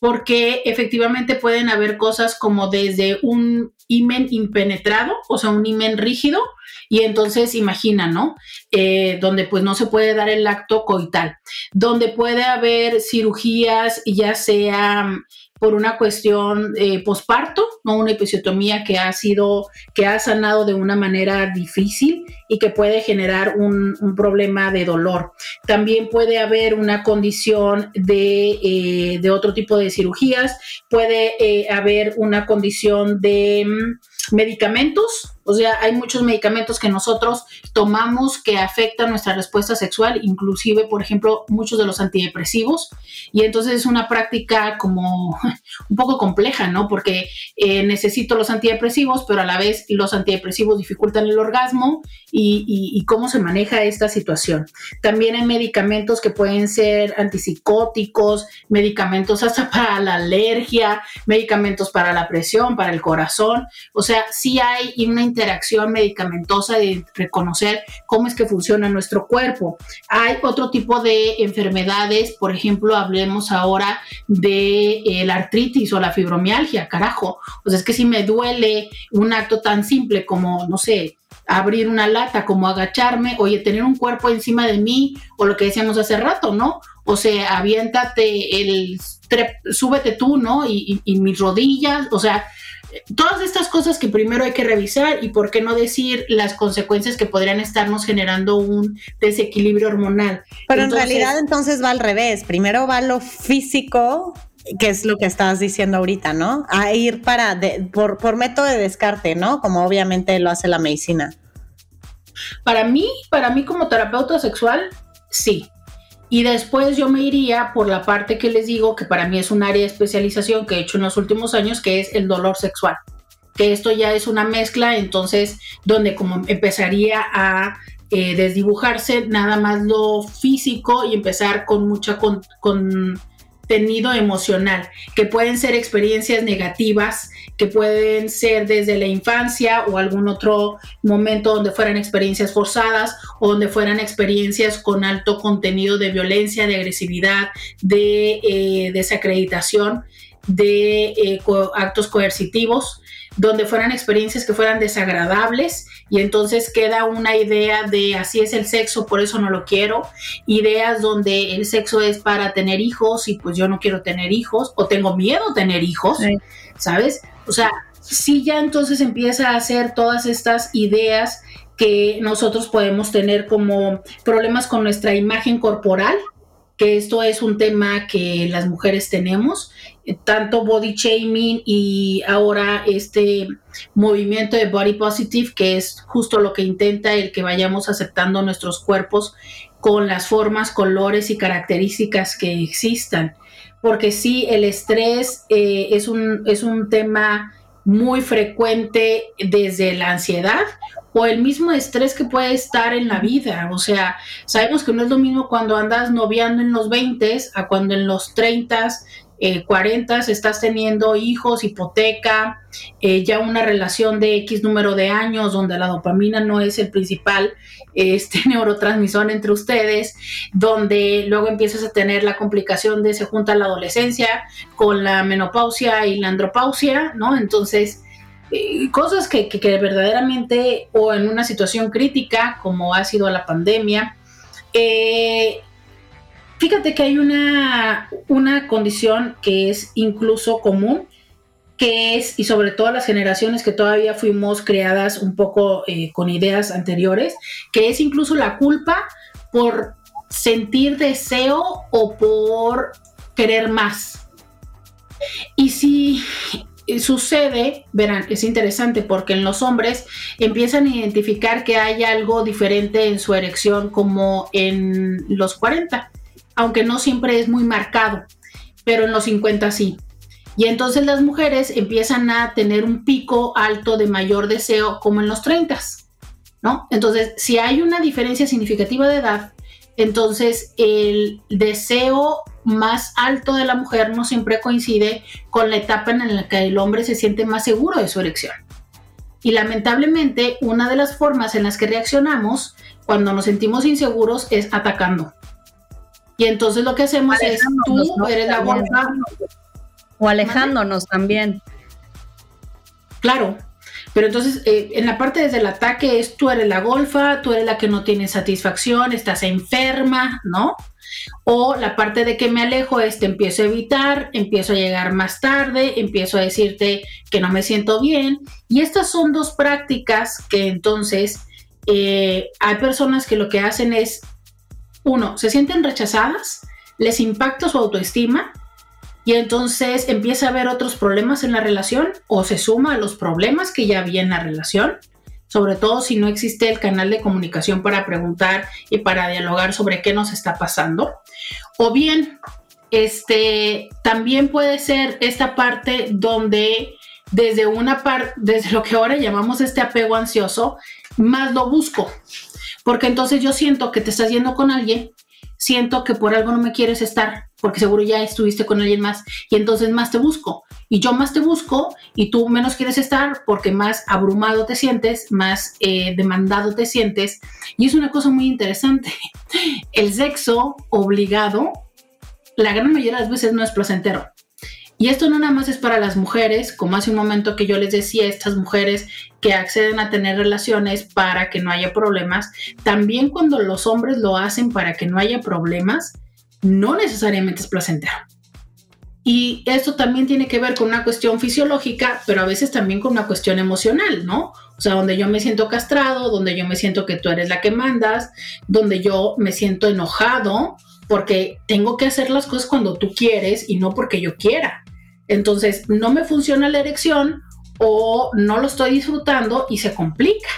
porque efectivamente pueden haber cosas como desde un imen impenetrado, o sea, un imen rígido, y entonces imagina, ¿no? Eh, donde pues no se puede dar el acto coital, donde puede haber cirugías, ya sea por una cuestión eh, posparto, no una episiotomía que ha sido, que ha sanado de una manera difícil y que puede generar un, problema de dolor. También puede haber una condición de, eh, de otro tipo de cirugías, puede eh, haber una condición de mm, medicamentos o sea, hay muchos medicamentos que nosotros tomamos que afectan nuestra respuesta sexual, inclusive, por ejemplo, muchos de los antidepresivos. Y entonces es una práctica como un poco compleja, ¿no? Porque eh, necesito los antidepresivos, pero a la vez los antidepresivos dificultan el orgasmo y, y cómo se maneja esta situación. También hay medicamentos que pueden ser antipsicóticos, medicamentos hasta para la alergia, medicamentos para la presión, para el corazón. O sea, sí hay una interacción medicamentosa de reconocer cómo es que funciona nuestro cuerpo. Hay otro tipo de enfermedades, por ejemplo, hablemos ahora de eh, la artritis o la fibromialgia, carajo. O sea, es que si me duele un acto tan simple como, no sé, abrir una lata, como agacharme, oye, tener un cuerpo encima de mí, o lo que decíamos hace rato, ¿no? O sea, aviéntate el, súbete tú, ¿no? Y, y mis rodillas, o sea, todas estas cosas que primero hay que revisar y por qué no decir las consecuencias que podrían estarnos generando un desequilibrio hormonal. Pero en realidad entonces va al revés, primero va lo físico que es lo que estás diciendo ahorita, ¿no? A ir para, por, por método de descarte, ¿no? Como obviamente lo hace la medicina. Para mí, para mí como terapeuta sexual, sí. Y después yo me iría por la parte que les digo, que para mí es un área de especialización que he hecho en los últimos años, que es el dolor sexual. Que esto ya es una mezcla, entonces, donde como empezaría a eh, desdibujarse nada más lo físico y empezar con mucha con contenido emocional, que pueden ser experiencias negativas, que pueden ser desde la infancia o algún otro momento donde fueran experiencias forzadas o donde fueran experiencias con alto contenido de violencia, de agresividad, de eh, desacreditación, de eh, actos coercitivos donde fueran experiencias que fueran desagradables y entonces queda una idea de así es el sexo, por eso no lo quiero, ideas donde el sexo es para tener hijos y pues yo no quiero tener hijos o tengo miedo a tener hijos, ¿sabes? O sea, sí ya entonces empieza a hacer todas estas ideas que nosotros podemos tener como problemas con nuestra imagen corporal, que esto es un tema que las mujeres tenemos tanto body shaming y ahora este movimiento de body positive, que es justo lo que intenta el que vayamos aceptando nuestros cuerpos con las formas, colores y características que existan. Porque sí, el estrés eh, es, un, es un tema muy frecuente desde la ansiedad o el mismo estrés que puede estar en la vida. O sea, sabemos que no es lo mismo cuando andas noviando en los 20 a cuando en los 30 eh, 40 estás teniendo hijos, hipoteca, eh, ya una relación de X número de años donde la dopamina no es el principal este, neurotransmisor entre ustedes, donde luego empiezas a tener la complicación de se junta la adolescencia con la menopausia y la andropausia, ¿no? Entonces, eh, cosas que, que, verdaderamente o en una situación crítica como ha sido la pandemia, eh, Fíjate que hay una, una condición que es incluso común, que es, y sobre todo las generaciones que todavía fuimos creadas un poco eh, con ideas anteriores, que es incluso la culpa por sentir deseo o por querer más. Y si sucede, verán, es interesante porque en los hombres empiezan a identificar que hay algo diferente en su erección como en los 40 aunque no siempre es muy marcado, pero en los 50 sí. Y entonces las mujeres empiezan a tener un pico alto de mayor deseo como en los 30, ¿no? Entonces, si hay una diferencia significativa de edad, entonces el deseo más alto de la mujer no siempre coincide con la etapa en la que el hombre se siente más seguro de su erección. Y lamentablemente, una de las formas en las que reaccionamos cuando nos sentimos inseguros es atacando. Y entonces lo que hacemos es, tú eres la golfa. O alejándonos también. Claro, pero entonces eh, en la parte desde el ataque es tú eres la golfa, tú eres la que no tiene satisfacción, estás enferma, ¿no? O la parte de que me alejo es te empiezo a evitar, empiezo a llegar más tarde, empiezo a decirte que no me siento bien. Y estas son dos prácticas que entonces eh, hay personas que lo que hacen es uno, se sienten rechazadas, les impacta su autoestima y entonces empieza a haber otros problemas en la relación o se suma a los problemas que ya había en la relación, sobre todo si no existe el canal de comunicación para preguntar y para dialogar sobre qué nos está pasando. O bien, este, también puede ser esta parte donde desde una parte, desde lo que ahora llamamos este apego ansioso, más lo busco, porque entonces yo siento que te estás yendo con alguien, siento que por algo no me quieres estar, porque seguro ya estuviste con alguien más, y entonces más te busco. Y yo más te busco y tú menos quieres estar porque más abrumado te sientes, más eh, demandado te sientes. Y es una cosa muy interesante. El sexo obligado, la gran mayoría de las veces no es placentero. Y esto no nada más es para las mujeres, como hace un momento que yo les decía, estas mujeres que acceden a tener relaciones para que no haya problemas, también cuando los hombres lo hacen para que no haya problemas, no necesariamente es placentero. Y esto también tiene que ver con una cuestión fisiológica, pero a veces también con una cuestión emocional, ¿no? O sea, donde yo me siento castrado, donde yo me siento que tú eres la que mandas, donde yo me siento enojado porque tengo que hacer las cosas cuando tú quieres y no porque yo quiera. Entonces, no me funciona la erección o no lo estoy disfrutando y se complica.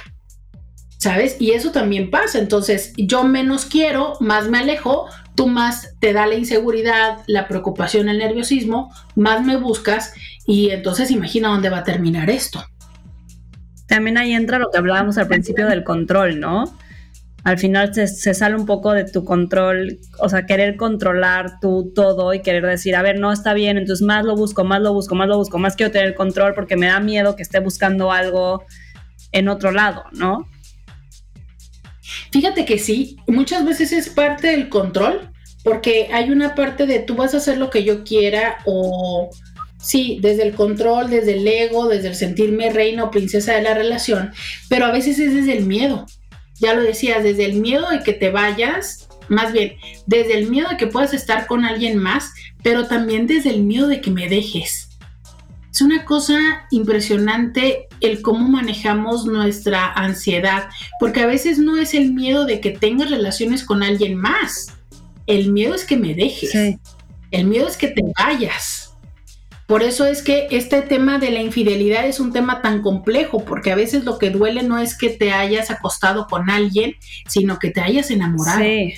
¿Sabes? Y eso también pasa. Entonces, yo menos quiero, más me alejo, tú más te da la inseguridad, la preocupación, el nerviosismo, más me buscas y entonces imagina dónde va a terminar esto. También ahí entra lo que hablábamos al principio del control, ¿no? Al final se, sale un poco de tu control, o sea, querer controlar tu todo y querer decir, a ver, no está bien, entonces más lo busco, más lo busco, más lo busco, más quiero tener control porque me da miedo que esté buscando algo en otro lado, ¿no? Fíjate que sí, muchas veces es parte del control, porque hay una parte de tú vas a hacer lo que yo quiera o sí, desde el control, desde el ego, desde el sentirme reina o princesa de la relación, pero a veces es desde el miedo ya lo decías, desde el miedo de que te vayas, más bien, desde el miedo de que puedas estar con alguien más, pero también desde el miedo de que me dejes. Es una cosa impresionante el cómo manejamos nuestra ansiedad, porque a veces no es el miedo de que tengas relaciones con alguien más, el miedo es que me dejes, el miedo es que te vayas. Por eso es que este tema de la infidelidad es un tema tan complejo, porque a veces lo que duele no es que te hayas acostado con alguien, sino que te hayas enamorado. Sí.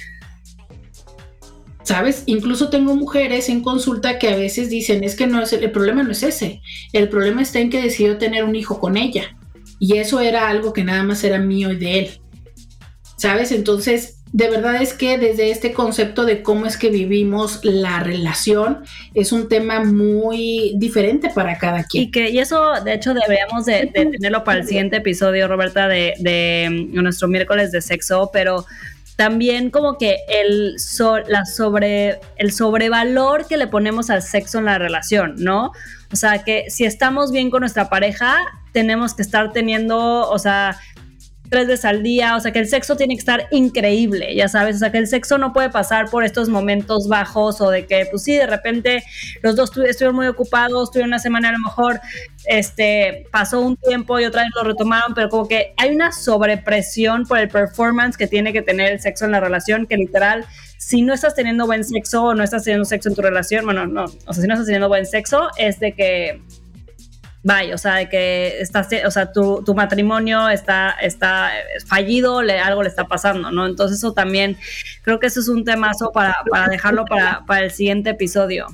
¿Sabes? Incluso tengo mujeres en consulta que a veces dicen, es que no es el problema no es ese, el problema está en que decidió tener un hijo con ella y eso era algo que nada más era mío y de él. ¿Sabes? Entonces, de verdad es que desde este concepto de cómo es que vivimos la relación es un tema muy diferente para cada quien. Y que y eso de hecho deberíamos de, tenerlo para el siguiente episodio, Roberta, de, de nuestro miércoles de sexo, pero también como que el, la sobre, el sobrevalor que le ponemos al sexo en la relación, ¿no? O sea, que si estamos bien con nuestra pareja, tenemos que estar teniendo, o sea, tres veces al día, o sea que el sexo tiene que estar increíble, ya sabes, o sea que el sexo no puede pasar por estos momentos bajos o de que pues sí, de repente los dos estuvieron muy ocupados, tuvieron una semana a lo mejor, este, pasó un tiempo y otra vez lo retomaron, pero como que hay una sobrepresión por el performance que tiene que tener el sexo en la relación, que literal, si no estás teniendo buen sexo o no estás teniendo sexo en tu relación, bueno, no, o sea, si no estás teniendo buen sexo, es de que vaya, o sea, de que estás, o sea, tu, tu matrimonio está, está fallido, le, algo le está pasando, ¿no? Entonces eso también, creo que eso es un temazo para, para dejarlo para, para el siguiente episodio.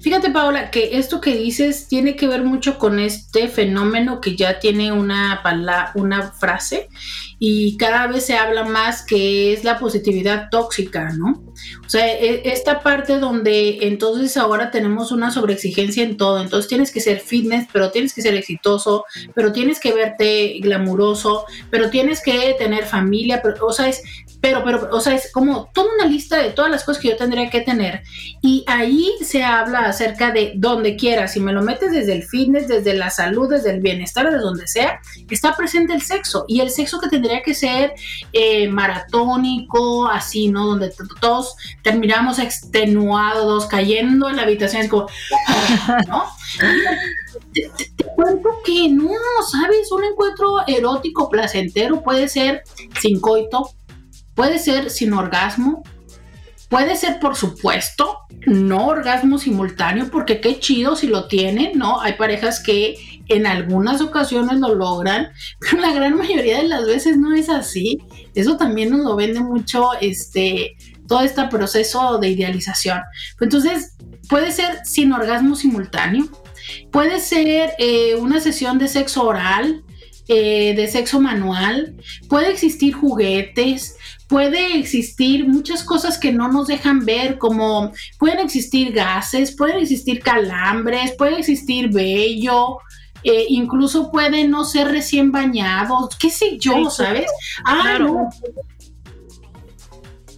Fíjate, Paola, que esto que dices tiene que ver mucho con este fenómeno que ya tiene una, una frase y cada vez se habla más que es la positividad tóxica, ¿no? O sea, e, esta parte donde entonces ahora tenemos una sobreexigencia en todo, entonces tienes que ser fitness, pero tienes que ser exitoso, pero tienes que verte glamuroso, pero tienes que tener familia, pero, o sea, es pero, pero, o sea, es como toda una lista de todas las cosas que yo tendría que tener. Y ahí se habla acerca de donde quieras. Si me lo metes desde el fitness, desde la salud, desde el bienestar, desde donde sea, está presente el sexo. Y el sexo que tendría que ser eh, maratónico, así, ¿no? Donde todos terminamos extenuados, cayendo en la habitación, es como, ¿no? Te, te, cuento que no, ¿sabes? Un encuentro erótico placentero puede ser sin coito, Puede ser sin orgasmo, puede ser por supuesto no orgasmo simultáneo, porque qué chido si lo tienen, ¿no? Hay parejas que en algunas ocasiones lo logran, pero la gran mayoría de las veces no es así. Eso también nos lo vende mucho este todo este proceso de idealización. Entonces, puede ser sin orgasmo simultáneo, puede ser eh, una sesión de sexo oral, eh, de sexo manual, puede existir juguetes, puede existir muchas cosas que no nos dejan ver, como pueden existir gases, pueden existir calambres, puede existir vello, eh, incluso puede no ser recién bañados, qué sé yo, ¿sabes? Ah, no.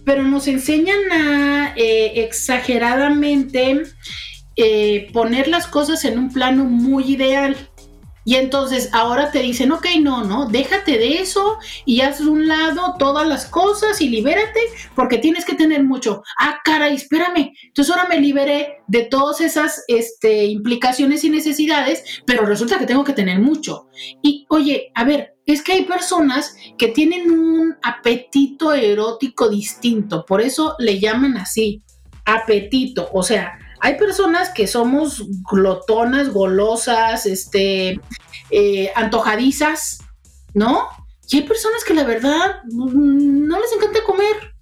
Pero nos enseñan a eh, exageradamente poner las cosas en un plano muy ideal. Y entonces ahora te dicen, ok, no, no, déjate de eso y haz de un lado todas las cosas y libérate porque tienes que tener mucho. Ah, caray, espérame. Entonces ahora me liberé de todas esas este, implicaciones y necesidades, pero resulta que tengo que tener mucho. Y oye, a ver, es que hay personas que tienen un apetito erótico distinto, por eso le llaman así, apetito. O sea, hay personas que somos glotonas, golosas, este, eh, antojadizas, ¿no? Y hay personas que la verdad no les encanta comer,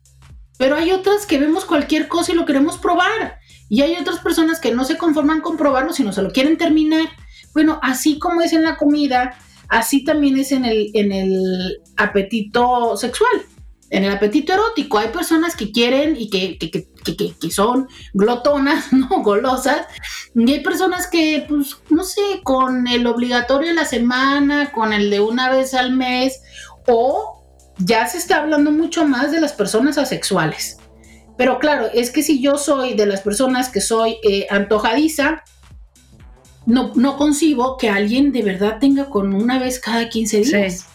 pero hay otras que vemos cualquier cosa y lo queremos probar. Y hay otras personas que no se conforman con probarlo, sino se lo quieren terminar. Bueno, así como es en la comida, así también es en el, en el apetito sexual en el apetito erótico. Hay personas que quieren y que, que, que, que, son glotonas, ¿no? Golosas. Y hay personas que, pues, no sé, con el obligatorio de la semana, con el de una vez al mes, o ya se está hablando mucho más de las personas asexuales. Pero claro, es que si yo soy de las personas que soy eh, antojadiza, no, no concibo que alguien de verdad tenga con una vez cada 15 días.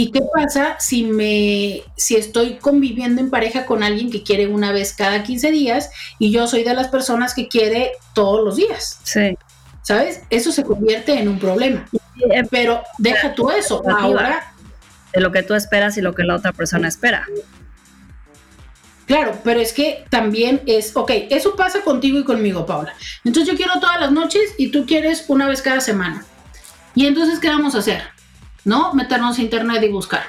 ¿Y qué pasa si me si estoy conviviendo en pareja con alguien que quiere una vez cada 15 días y yo soy de las personas que quiere todos los días? Sí. ¿Sabes? Eso se convierte en un problema. Eh, Pero deja tú eso. Ahora de lo que tú esperas y lo que la otra persona espera. Claro, pero es que también es, ok, eso pasa contigo y conmigo, Paula. Entonces yo quiero todas las noches y tú quieres una vez cada semana. Y entonces, ¿qué vamos a hacer? ¿No? Meternos a internet y buscar.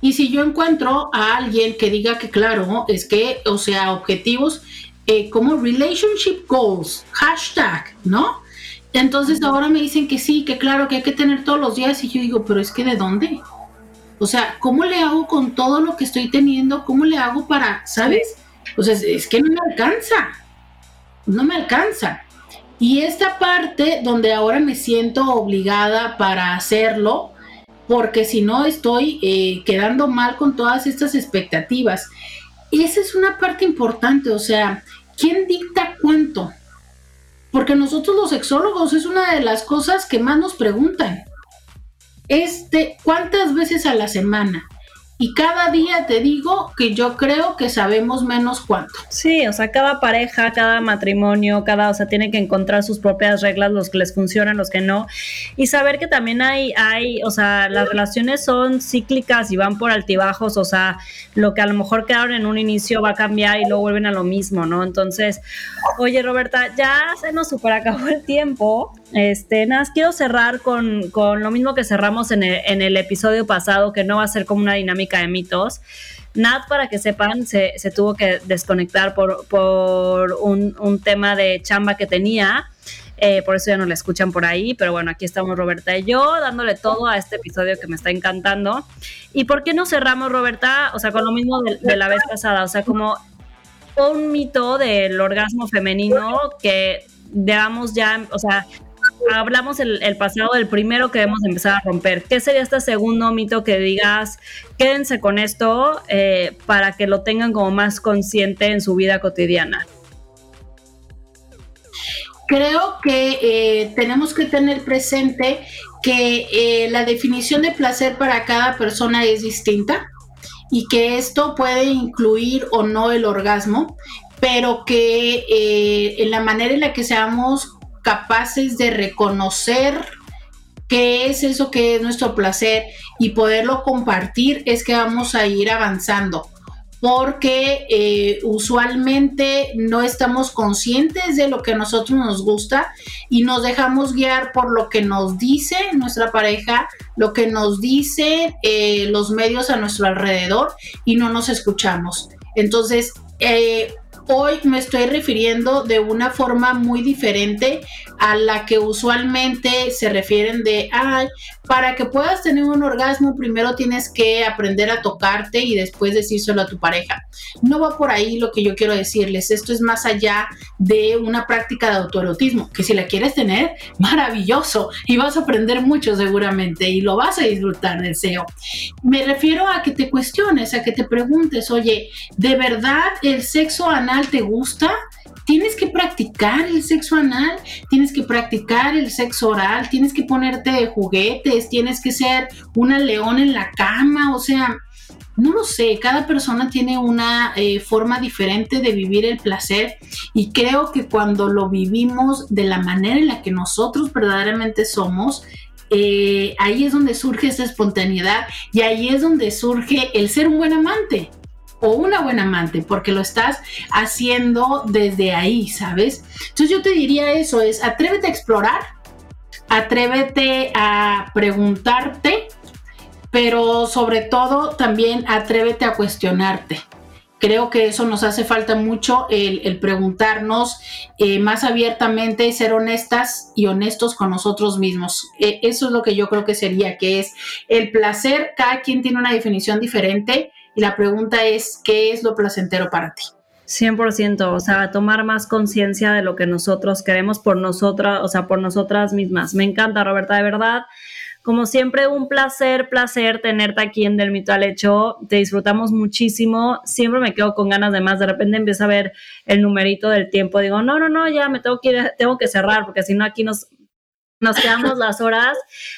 Y si yo encuentro a alguien que diga que claro, es que, o sea, objetivos eh, como relationship goals, hashtag, ¿no? Entonces ahora me dicen que sí, que claro, que hay que tener todos los días y yo digo, pero es que ¿de dónde? O sea, ¿cómo le hago con todo lo que estoy teniendo? ¿Cómo le hago para, sabes? Pues es, es que no me alcanza, no me alcanza. Y esta parte donde ahora me siento obligada para hacerlo, porque si no estoy eh, quedando mal con todas estas expectativas. Esa es una parte importante, o sea, ¿quién dicta cuánto? Porque nosotros los sexólogos es una de las cosas que más nos preguntan. Este, ¿cuántas veces a la semana? Y cada día te digo que yo creo que sabemos menos cuánto. Sí, o sea, cada pareja, cada matrimonio, cada, o sea, tiene que encontrar sus propias reglas, los que les funcionan, los que no. Y saber que también hay, hay, o sea, las relaciones son cíclicas y van por altibajos, o sea, lo que a lo mejor quedaron en un inicio va a cambiar y luego vuelven a lo mismo, ¿no? Entonces, oye, Roberta, ya se nos super acabó el tiempo. Este, nada, quiero cerrar con, con, lo mismo que cerramos en el, en el, episodio pasado, que no va a ser como una dinámica de mitos. Nat, para que sepan, se, se tuvo que desconectar por, por un, un, tema de chamba que tenía. Eh, por eso ya no la escuchan por ahí, pero bueno, aquí estamos Roberta y yo dándole todo a este episodio que me está encantando. ¿Y por qué no cerramos, Roberta? O sea, con lo mismo de, de la vez pasada, o sea, como un mito del orgasmo femenino que digamos ya, o sea, hablamos el, pasado del primero que debemos empezar a romper. ¿Qué sería este segundo mito que digas, quédense con esto eh, para que lo tengan como más consciente en su vida cotidiana? Creo que eh, tenemos que tener presente que eh, la definición de placer para cada persona es distinta y que esto puede incluir o no el orgasmo, pero que en la manera en la que seamos capaces de reconocer qué es eso que es nuestro placer y poderlo compartir, es que vamos a ir avanzando. Porque eh, usualmente no estamos conscientes de lo que a nosotros nos gusta y nos dejamos guiar por lo que nos dice nuestra pareja, lo que nos dice eh, los medios a nuestro alrededor y no nos escuchamos. Entonces, eh, hoy me estoy refiriendo de una forma muy diferente a la que usualmente se refieren de, ay, para que puedas tener un orgasmo, primero tienes que aprender a tocarte y después decírselo a tu pareja. No va por ahí lo que yo quiero decirles. Esto es más allá de una práctica de autoerotismo, que si la quieres tener, maravilloso y vas a aprender mucho seguramente y lo vas a disfrutar deseo. Me refiero a que te cuestiones, a que te preguntes, oye, ¿de verdad el sexo anal te gusta? Tienes que practicar el sexo anal, tienes que practicar el sexo oral, tienes que ponerte juguetes, tienes que ser una león en la cama, o sea, no lo sé, cada persona tiene una eh, forma diferente de vivir el placer y creo que cuando lo vivimos de la manera en la que nosotros verdaderamente somos, eh, ahí es donde surge esa espontaneidad y ahí es donde surge el ser un buen amante o una buena amante, porque lo estás haciendo desde ahí, ¿sabes? Entonces yo te diría eso, es atrévete a explorar, atrévete a preguntarte, pero sobre todo también atrévete a cuestionarte Creo que eso nos hace falta mucho, el, preguntarnos eh, más abiertamente, ser honestas y honestos con nosotros mismos. Eh, eso es lo que yo creo que sería, que es el placer, cada quien tiene una definición diferente y la pregunta es, ¿qué es lo placentero para ti? 100%, o sea, tomar más conciencia de lo que nosotros queremos por nosotras, o sea, por nosotras mismas. Me encanta, Roberta, de verdad. Como siempre, un placer, placer tenerte aquí en Del Mito al Hecho. Te disfrutamos muchísimo. Siempre me quedo con ganas de más. De repente empiezo a ver el numerito del tiempo. Digo, no, no, no, ya me tengo que ir, tengo que cerrar porque si no aquí nos nos quedamos las horas.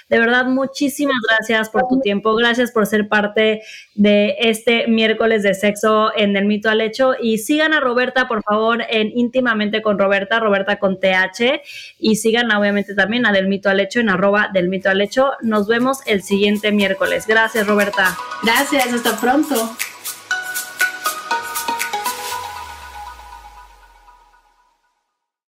De verdad, muchísimas gracias por tu tiempo. Gracias por ser parte de este miércoles de sexo en el mito al hecho. Y sigan a Roberta, por favor, en íntimamente con Roberta, Roberta con TH. Y sigan obviamente también a Del Mito al Hecho en arroba del Mito al Hecho. Nos vemos el siguiente miércoles. Gracias, Roberta. Gracias, hasta pronto.